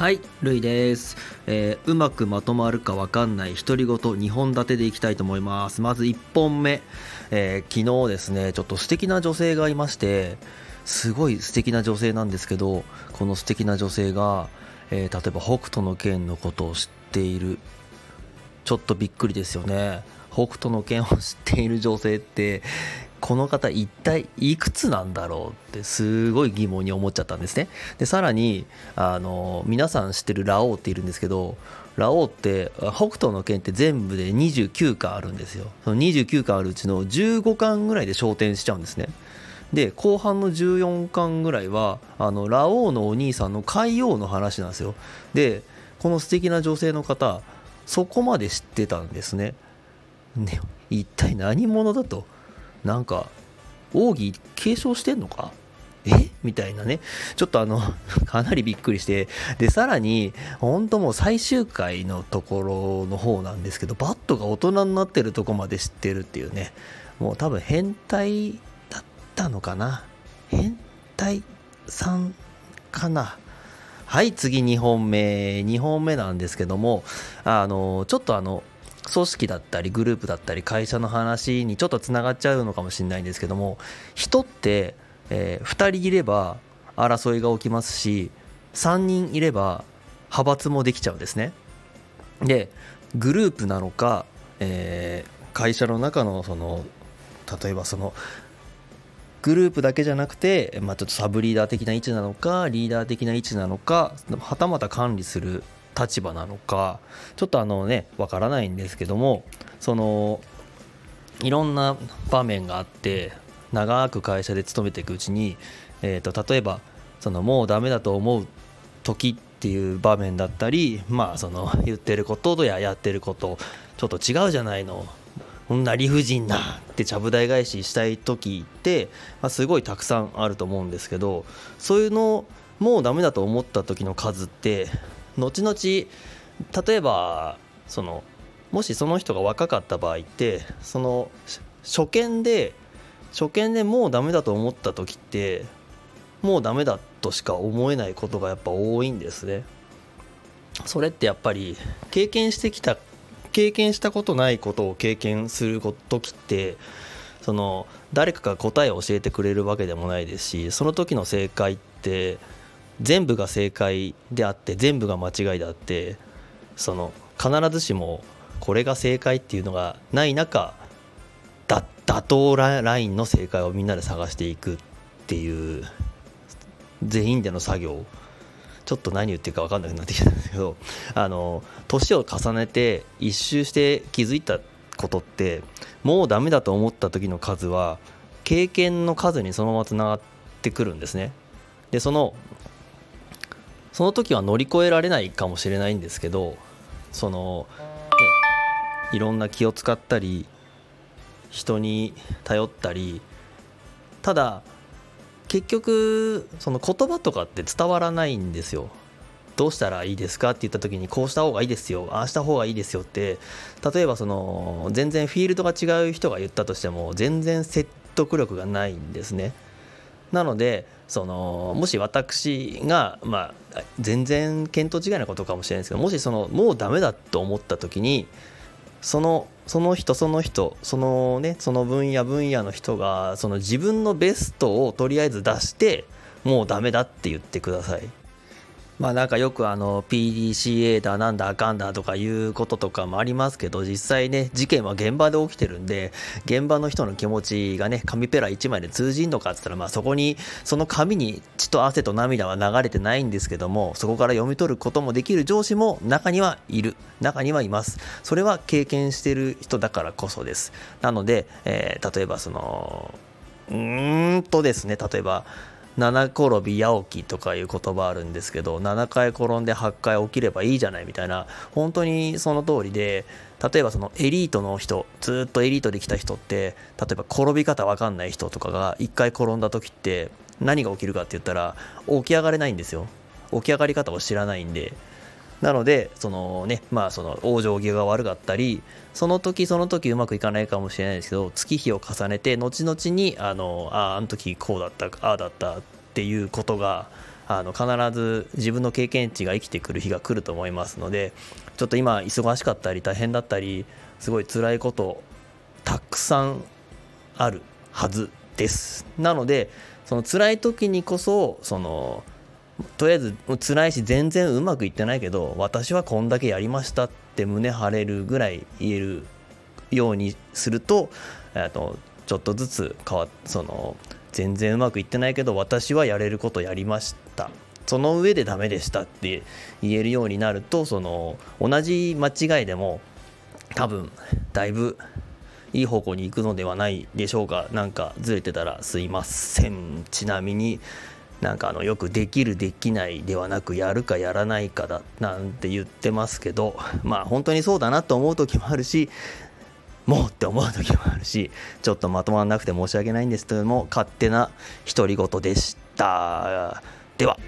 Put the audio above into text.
はい、るいです、えーうまくまとまるかわかんない独り言2本立てでいきたいと思います。まず1本目、えー昨日ですね、ちょっと素敵な女性がいまして、すごい素敵な女性なんですけど、この素敵な女性が、えー例えば北斗の拳のことを知っている。ちょっとびっくりですよね。北斗の拳を知っている女性って、この方一体いくつなんだろうってすごい疑問に思っちゃったんですね。で、さらに、あの、皆さん知ってるラオウっているんですけど、ラオウって、北斗の拳って全部で29巻あるんですよ。その29巻あるうちの15巻ぐらいで昇天しちゃうんですね。で、後半の14巻ぐらいは、あの、ラオウのお兄さんの海王の話なんですよ。で、この素敵な女性の方、そこまで知ってたんですね。ね、一体何者だと？なんか、奥義継承してんのか？え？みたいなね。ちょっとあの、かなりびっくりして。で、さらに、本当もう最終回のところの方なんですけど、バットが大人になってるとこまで知ってるっていうね。もう多分変態だったのかな？変態さんかな？はい、次2本目。2本目なんですけども、あの、ちょっとあの、組織だったりグループだったり会社の話にちょっとつながっちゃうのかもしれないんですけども人って、え2人いれば争いが起きますし3人いれば派閥もできちゃうんですねでグループなのか、えー会社の中のその例えばそのグループだけじゃなくて、まあ、ちょっとサブリーダー的な位置なのかリーダー的な位置なのかはたまた管理する立場なのかちょっとあのねわからないんですけどもそのいろんな場面があって長く会社で勤めていくうちに、えー、と例えばそのもうダメだと思う時っていう場面だったりまあその言ってることとややってることちょっと違うじゃないの。こんな理不尽なってちゃぶ台返ししたい時って、まあ、すごいたくさんあると思うんですけどそういうのもうダメだと思った時の数って後々例えばそのもしその人が若かった場合ってその初見で初見でもうダメだと思った時ってもうダメだとしか思えないことがやっぱ多いんですね。それってやっぱり経験してきた経験したことないことを経験する時ってその誰かが答えを教えてくれるわけでもないですしその時の正解って全部が正解であって全部が間違いであってその必ずしもこれが正解っていうのがない中だ妥当ラインの正解をみんなで探していくっていう全員での作業ちょっと何言ってるか分かんなくなってきたんですけどあの年を重ねて一周して気づいたことってもうダメだと思った時の数は経験の数にそのままつながってくるんですね。でそのその時は乗り越えられないかもしれないんですけどその、ね、いろんな気を使ったり人に頼ったりただ結局その言葉とかって伝わらないんですよ。どうしたらいいですかって言った時にこうした方がいいですよ。ああした方がいいですよって。例えばその全然フィールドが違う人が言ったとしても全然説得力がないんですね。なのでそのもし私が、まあ、全然見当違いなことかもしれないですけどもしそのもうダメだと思った時にそのその人その人そのねその分野分野の人がその自分のベストをとりあえず出してもうダメだって言ってください。まあなんかよくあの PDCA だなんだあかんだとかいうこととかもありますけど実際ね事件は現場で起きてるんで現場の人の気持ちがね紙ペラ1枚で通じんのかっつったらまあそこにその紙に血と汗と涙は流れてないんですけどもそこから読み取ることもできる上司も中にはいる。中にはいます。それは経験してる人だからこそです。なので、えー例えばそのうーんとですね例えば七転び八起きとかいう言葉あるんですけど7回転んで8回起きればいいじゃないみたいな本当にその通りで例えばそのエリートの人ずっとエリートで来た人って例えば転び方わかんない人とかが1回転んだ時って何が起きるかって言ったら起き上がれないんですよ。起き上がり方を知らないんでなのでそのねまあその往生際が悪かったりその時その時うまくいかないかもしれないですけど月日を重ねて後々にあのあああの時こうだったああだったっていうことがあの必ず自分の経験値が生きてくる日が来ると思いますのでちょっと今忙しかったり大変だったりすごい辛いことたくさんあるはずです。なのでその辛い時にこそそのとりあえず辛いし全然うまくいってないけど私はこんだけやりましたって胸張れるぐらい言えるようにするととちょっとずつ変わその全然うまくいってないけど私はやれることやりました。その上でダメでしたって言えるようになるとその同じ間違いでも多分だいぶいい方向に行くのではないでしょうか。なんかずれてたらすいません。ちなみになんかあのよくできるできないではなくやるかやらないかだなんて言ってますけど まあ本当にそうだなと思う時もあるしもうって思う時もあるしちょっとまとまらなくて申し訳ないんですけども勝手な独り言でした。では。